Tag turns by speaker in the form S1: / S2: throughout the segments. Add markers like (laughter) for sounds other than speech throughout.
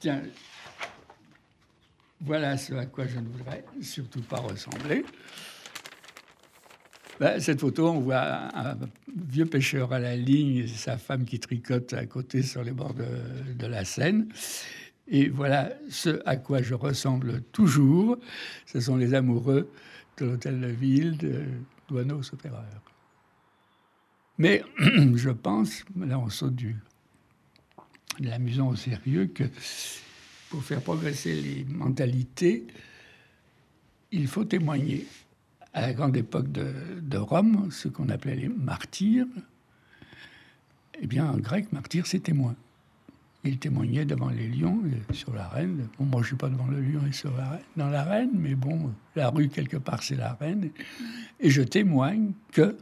S1: Tiens, voilà ce à quoi je ne voudrais surtout pas ressembler. Ben, cette photo, on voit un, vieux pêcheur à la ligne et sa femme qui tricote à côté sur les bords de, la Seine. Et voilà ce à quoi je ressemble toujours. Ce sont les amoureux de l'hôtel de ville de Douaneau Sautereur. Mais (clears throat) je pense, là on saute du, l'amusant au sérieux, que pour faire progresser les mentalités, il faut témoigner à la grande époque de, Rome, ce qu'on appelait les martyrs, eh bien, en grec, martyr, c'est témoin. Il témoignait devant les lions sur l'arène. Bon, moi, je suis pas devant le lion et sur la dans l'arène, mais bon, la rue, quelque part, c'est l'arène. Et je témoigne que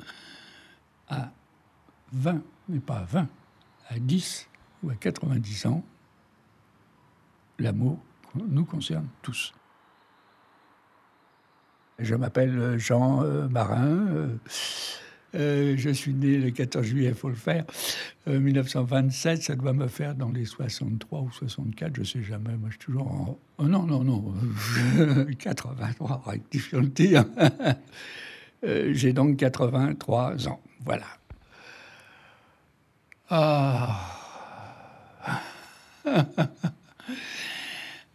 S1: à 20, mais pas à 20, à 10 ou à 90 ans, l'amour nous concerne tous. Je m'appelle Jean euh, Marin. Euh, euh, je suis né le 14 juillet, il faut le faire, 1927. Ça doit me faire dans les 63 ou 64, je sais jamais. Moi, je suis toujours en. Oh, non, non, non. (laughs) 83, rectifions le tir. (laughs) J'ai donc 83 ans. Voilà. Ah. (laughs)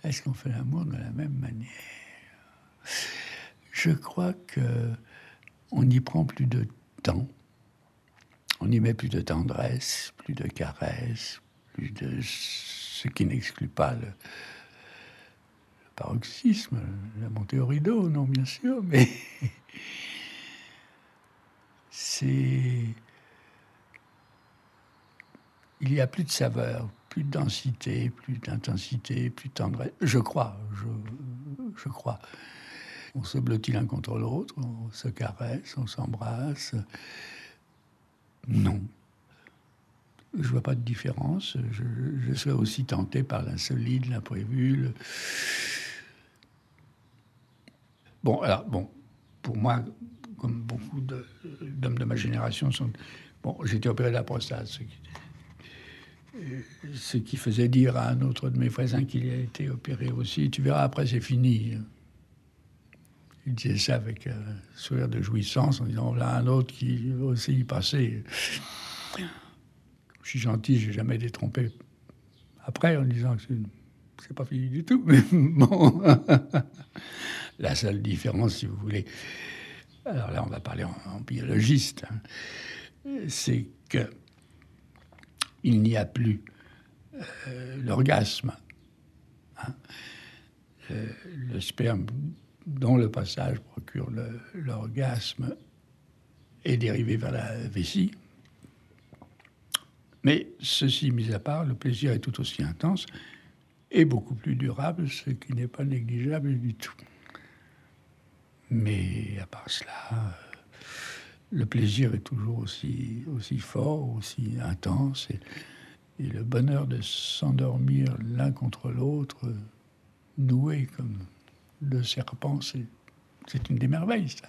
S1: Est-ce qu'on fait l'amour de la même manière? Je crois que on y prend plus de temps, on y met plus de tendresse, plus de caresse, plus de ce qui n'exclut pas le, paroxysme, la montée au rideau, non bien sûr, mais (laughs) c'est il y a plus de saveur, plus de densité, plus d'intensité, plus de tendresse. Je crois, je, crois. On se blottit l'un contre l'autre, on se caresse, on s'embrasse. Non. Je vois pas de différence. Je, je serais aussi tenté par l'insolide, l'imprévu. Bon, alors, bon, pour moi, comme beaucoup d'hommes de, ma génération, sont. Bon, été opéré de la prostate, ce qui faisait dire à un autre de mes voisins qu'il a été opéré aussi. Tu verras, après, c'est fini. Il disait ça avec un sourire de jouissance en disant voilà un autre qui va aussi y passer. Je suis gentil, j'ai jamais été trompé après en disant que c'est pas fini du tout. Mais (laughs) bon, la seule différence, si vous voulez, alors là on va parler en, biologiste, hein, c'est que il n'y a plus euh, l'orgasme. Hein. Euh, le sperme dont le passage procure l'orgasme est dérivé vers la vessie. Mais ceci mis à part, le plaisir est tout aussi intense et beaucoup plus durable, ce qui n'est pas négligeable du tout. Mais à part cela, le plaisir est toujours aussi, fort, aussi intense, et, le bonheur de s'endormir l'un contre l'autre, noué comme le serpent, c'est une des merveilles, ça.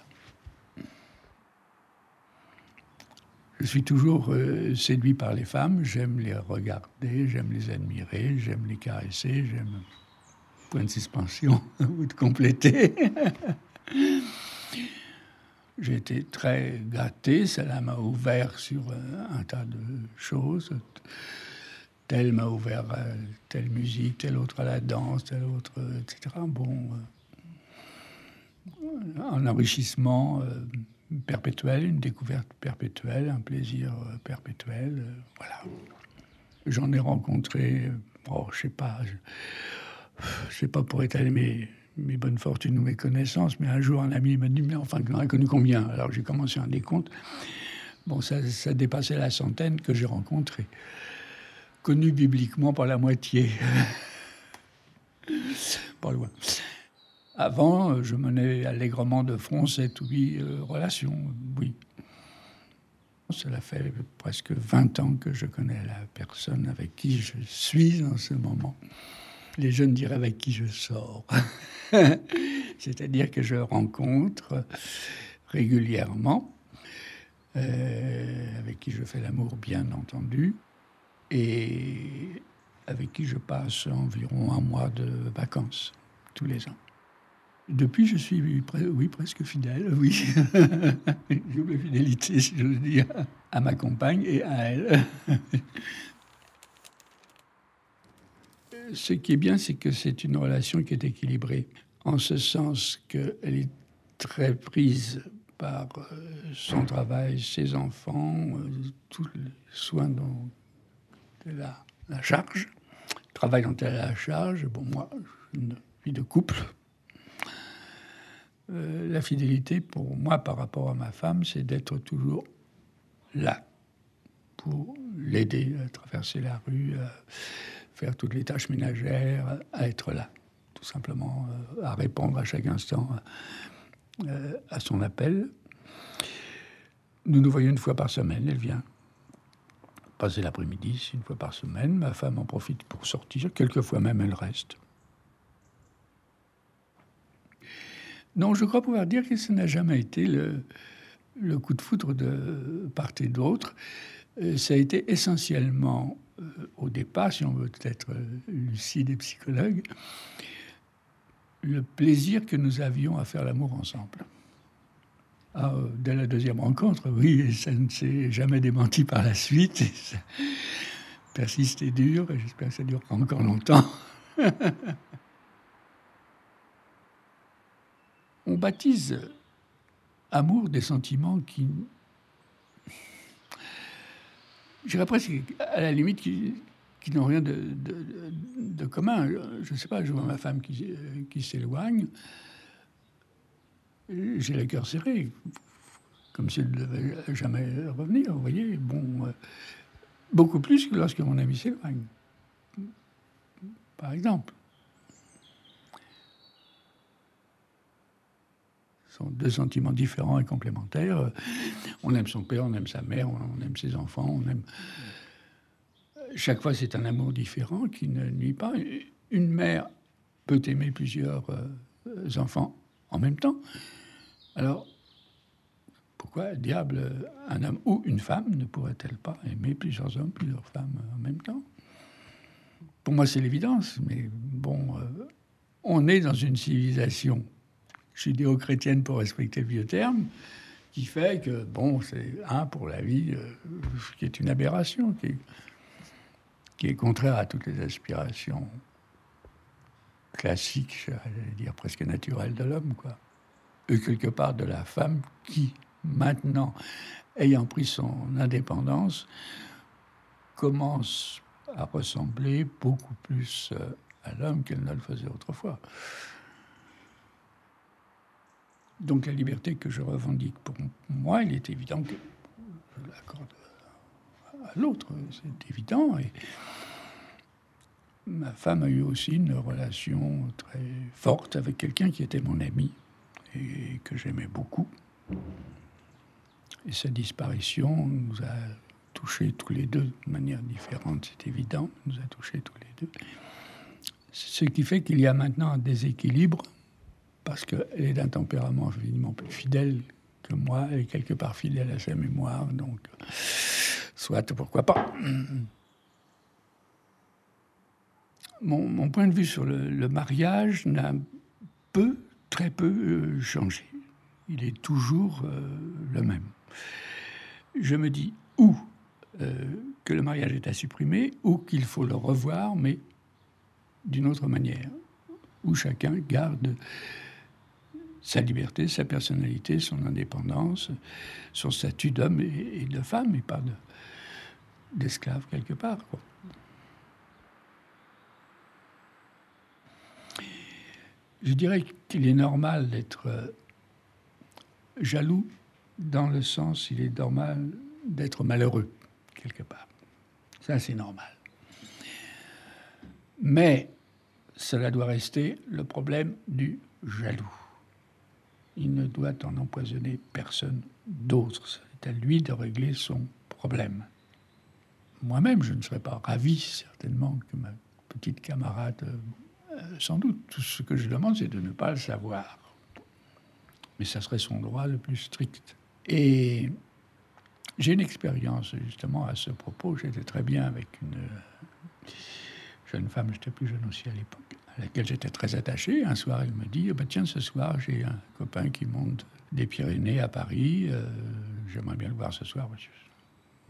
S1: Je suis toujours euh, séduit par les femmes, j'aime les regarder, j'aime les admirer, j'aime les caresser, j'aime. Point de suspension, (laughs) ou de compléter. (laughs) J'ai été très gâté, cela m'a ouvert sur euh, un tas de choses tel m'a ouvert à telle musique, tel autre à la danse, tel autre, etc. Bon, un enrichissement euh, perpétuel, une découverte perpétuelle, un plaisir euh, perpétuel. Euh, voilà. J'en ai rencontré, oh, je sais pas, je, sais pas pour étaler mes, mes bonnes fortunes ou mes connaissances, mais un jour un ami m'a dit, mais enfin, tu en as connu combien? Alors j'ai commencé un décompte. Bon, ça, dépassait la centaine que j'ai rencontré. Connu bibliquement par la moitié. (laughs) pas loin. Avant, euh, je menais allègrement de front cette ou huit euh, relations, oui. Cela fait presque 20 ans que je connais la personne avec qui je suis en ce moment. Les jeunes diraient avec qui je sors. (laughs) (laughs) C'est-à-dire que je rencontre régulièrement, euh, avec qui je fais l'amour, bien entendu. Et avec qui je passe environ un mois de vacances tous les ans. Depuis, je suis oui, presque fidèle, oui. (laughs) Double fidélité, si j'ose dire, à ma compagne et à elle. (laughs) Ce qui est bien, c'est que c'est une relation qui est équilibrée, en ce sens qu'elle est très prise par euh, son travail, ses enfants, euh, tous les soins dont elle a la charge, travail dont elle a la charge. Bon, moi, une vie de couple, euh, la fidélité, pour moi, par rapport à ma femme, c'est d'être toujours là pour l'aider à traverser la rue, faire toutes les tâches ménagères, à être là, tout simplement, euh, à répondre à chaque instant euh, à son appel. Nous nous voyons une fois par semaine, elle vient passer l'après-midi, une fois par semaine. Ma femme en profite pour sortir, quelquefois même elle reste. Non, je crois pouvoir dire que ce n'a jamais été le, coup de foudre de part et d'autre. Euh, ça a été essentiellement, au départ, si on veut être euh, lucide et psychologue, le plaisir que nous avions à faire l'amour ensemble. Ah, dès la deuxième rencontre, oui, ça ne s'est jamais démenti par la suite. ça persiste et dure, et j'espère que ça durera encore longtemps. (laughs) on baptise amour des sentiments qui, j'irais presque à la limite, qui, n'ont rien de, commun. Je ne sais pas, je vois ma femme qui, qui s'éloigne, j'ai le cœur serré, comme si elle ne devait jamais revenir, vous voyez. Bon, euh, beaucoup plus que lorsque mon ami s'éloigne, par exemple. Sont deux sentiments différents et complémentaires. On aime son père, on aime sa mère, on aime ses enfants, on aime. Chaque fois, c'est un amour différent qui ne nuit pas. Une mère peut aimer plusieurs euh, enfants en même temps. Alors, pourquoi, diable, un homme ou une femme ne pourrait-elle pas aimer plusieurs hommes, plusieurs femmes en même temps? Pour moi, c'est l'évidence, mais bon, euh, on est dans une civilisation judéo-chrétienne pour respecter le vieux terme, qui fait que, bon, c'est un pour la vie, euh, qui est une aberration, qui est, contraire à toutes les aspirations classiques, j'allais dire presque naturelles de l'homme, quoi. Et quelque part de la femme qui, maintenant, ayant pris son indépendance, commence à ressembler beaucoup plus euh, à l'homme qu'elle ne le faisait autrefois. Donc la liberté que je revendique pour moi, il est évident que je l'accorde à l'autre, c'est évident. Et ma femme a eu aussi une relation très forte avec quelqu'un qui était mon ami et que j'aimais beaucoup. Et sa disparition nous a touchés tous les deux de manière différente, c'est évident, nous a touchés tous les deux. Ce qui fait qu'il y a maintenant un déséquilibre parce qu'elle est d'un tempérament infiniment plus fidèle que moi, elle est quelque part fidèle à sa mémoire, donc soit pourquoi pas. Mon, point de vue sur le, mariage n'a peu, très peu euh, changé. Il est toujours euh, le même. Je me dis ou euh, que le mariage est à supprimer, ou qu'il faut le revoir, mais d'une autre manière, où chacun garde sa liberté, sa personnalité, son indépendance, son statut d'homme et, de femme, et pas d'esclave quelque part. Je dirais qu'il est normal d'être euh, jaloux dans le sens, il est normal d'être malheureux quelque part. Ça, c'est normal. Mais cela doit rester le problème du jaloux il ne doit en empoisonner personne d'autre. C'est à lui de régler son problème. Moi-même, je ne serais pas ravi, certainement, que ma petite camarade, euh, sans doute, tout ce que je demande, c'est de ne pas le savoir. Mais ça serait son droit le plus strict. Et j'ai une expérience, justement, à ce propos. J'étais très bien avec une, jeune femme, j'étais plus jeune aussi à l'époque, à laquelle j'étais très attaché. Un soir, elle me dit, bah, tiens, ce soir, j'ai un copain qui monte des Pyrénées à Paris, euh, j'aimerais bien le voir ce soir.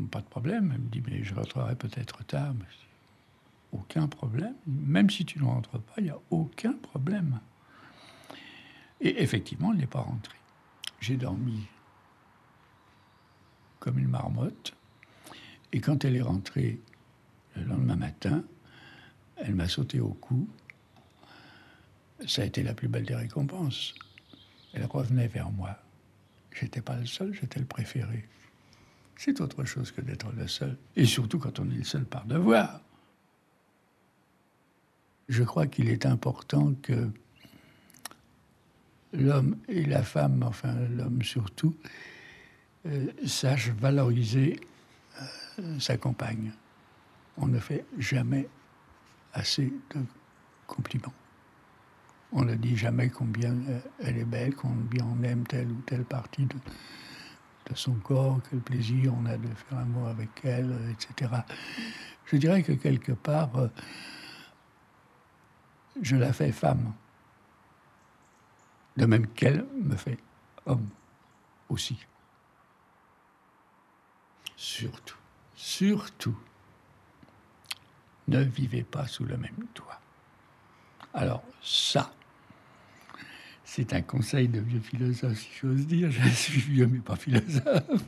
S1: Pas de problème. Elle me dit, mais je rentrerai peut-être tard. aucun problème. Même si tu ne rentres pas, il n'y a aucun problème. Et effectivement, elle n'est pas rentrée. J'ai dormi comme une marmotte. Et quand elle est rentrée le lendemain matin, elle m'a sauté au cou. Ça a été la plus belle des récompenses. Elle revenait vers moi. J'étais pas le seul, j'étais le préféré. C'est autre chose que d'être le seul. Et surtout quand on est le seul par devoir. Je crois qu'il est important que l'homme et la femme, enfin l'homme surtout, euh, sache valoriser euh, sa compagne. On ne fait jamais assez de compliments. On ne dit jamais combien euh, elle est belle, combien on aime telle ou telle partie de, son corps, quel plaisir on a de faire amour avec elle, etc. Je dirais que quelque part, je la fais femme, de même qu'elle me fait homme aussi. Surtout, surtout, ne vivez pas sous le même toit. Alors ça, c'est un conseil de vieux philosophe, si j'ose dire. Je suis vieux, mais pas philosophe. (laughs)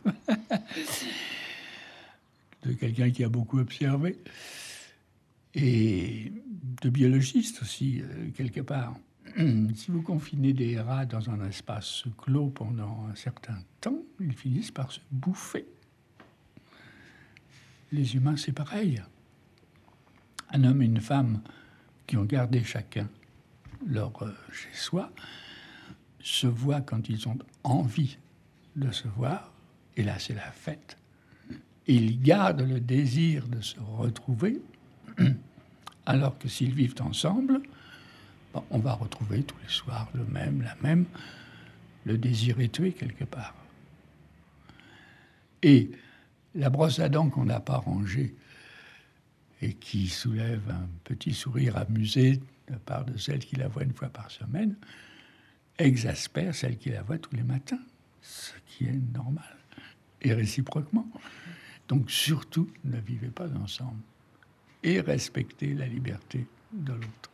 S1: de quelqu'un qui a beaucoup observé. Et de biologiste aussi, euh, quelque part. (clears throat) Si vous confinez des rats dans un espace clos pendant un certain temps, ils finissent par se bouffer les humains, c'est pareil. Un homme et une femme qui ont gardé chacun leur euh, chez soi se voient quand ils ont envie de se voir, et là c'est la fête. Ils gardent le désir de se retrouver, (clears throat) alors que s'ils vivent ensemble, on va retrouver tous les soirs le même, la même. Le désir est tué quelque part. Et la brosse à dents qu'on n'a pas rangée et qui soulève un petit sourire amusé de part de celle qui la voit une fois par semaine, exaspère celle qui la voit tous les matins, ce qui est normal, et réciproquement. Donc surtout, ne vivez pas ensemble et respectez la liberté de l'autre.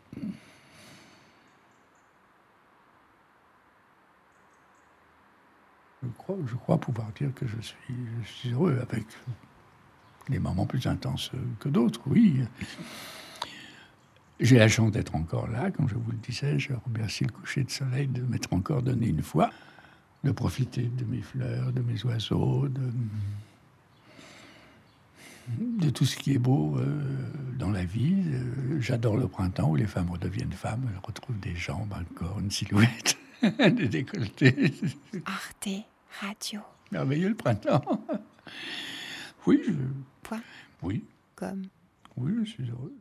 S1: Je crois, pouvoir dire que je suis, je suis heureux avec des moments plus intenses que d'autres, oui. J'ai la chance d'être encore là, comme je vous le disais. Je remercie le coucher de soleil de m'être encore donné une fois, de profiter de mes fleurs, de mes oiseaux, de, de tout ce qui est beau euh, dans la vie. Euh, j'adore le printemps où les femmes redeviennent femmes, elles retrouvent des jambes, un corps, une silhouette, (laughs) des décolletés.
S2: Arte Radio.
S1: Merveilleux le printemps. Oui, je.
S2: Point.
S1: Oui.
S2: Comme.
S1: Oui, je suis heureux.